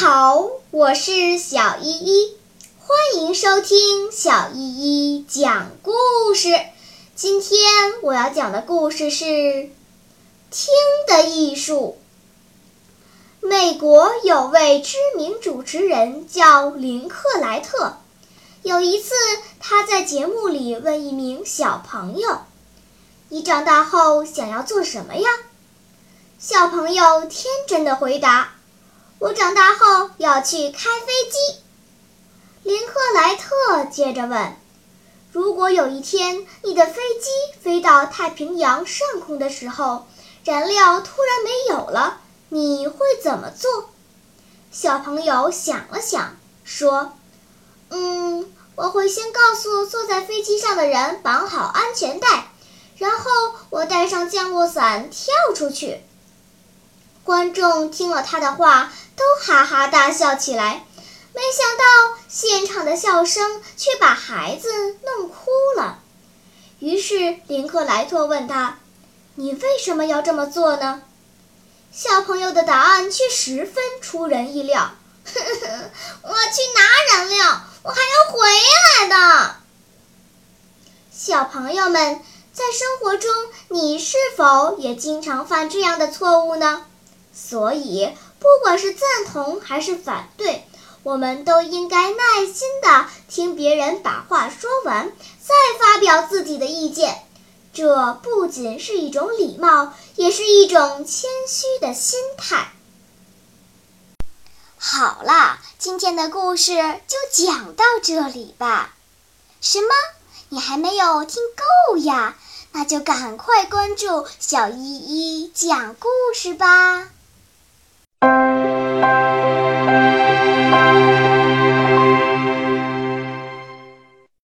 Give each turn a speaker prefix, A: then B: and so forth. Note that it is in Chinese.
A: 好我是小依依，欢迎收听小依依讲故事。今天我要讲的故事是《听的艺术》。美国有位知名主持人叫林克莱特。有一次，他在节目里问一名小朋友：“你长大后想要做什么呀？”小朋友天真的回答。我长大后要去开飞机。林克莱特接着问：“如果有一天你的飞机飞到太平洋上空的时候，燃料突然没有了，你会怎么做？”小朋友想了想，说：“嗯，我会先告诉坐在飞机上的人绑好安全带，然后我带上降落伞跳出去。”观众听了他的话。都哈哈大笑起来，没想到现场的笑声却把孩子弄哭了。于是林克莱特问他：“你为什么要这么做呢？”小朋友的答案却十分出人意料：“呵 呵我去拿燃料，我还要回来的。”小朋友们，在生活中，你是否也经常犯这样的错误呢？所以。不管是赞同还是反对，我们都应该耐心地听别人把话说完，再发表自己的意见。这不仅是一种礼貌，也是一种谦虚的心态。好啦，今天的故事就讲到这里吧。什么？你还没有听够呀？那就赶快关注小依依讲故事吧。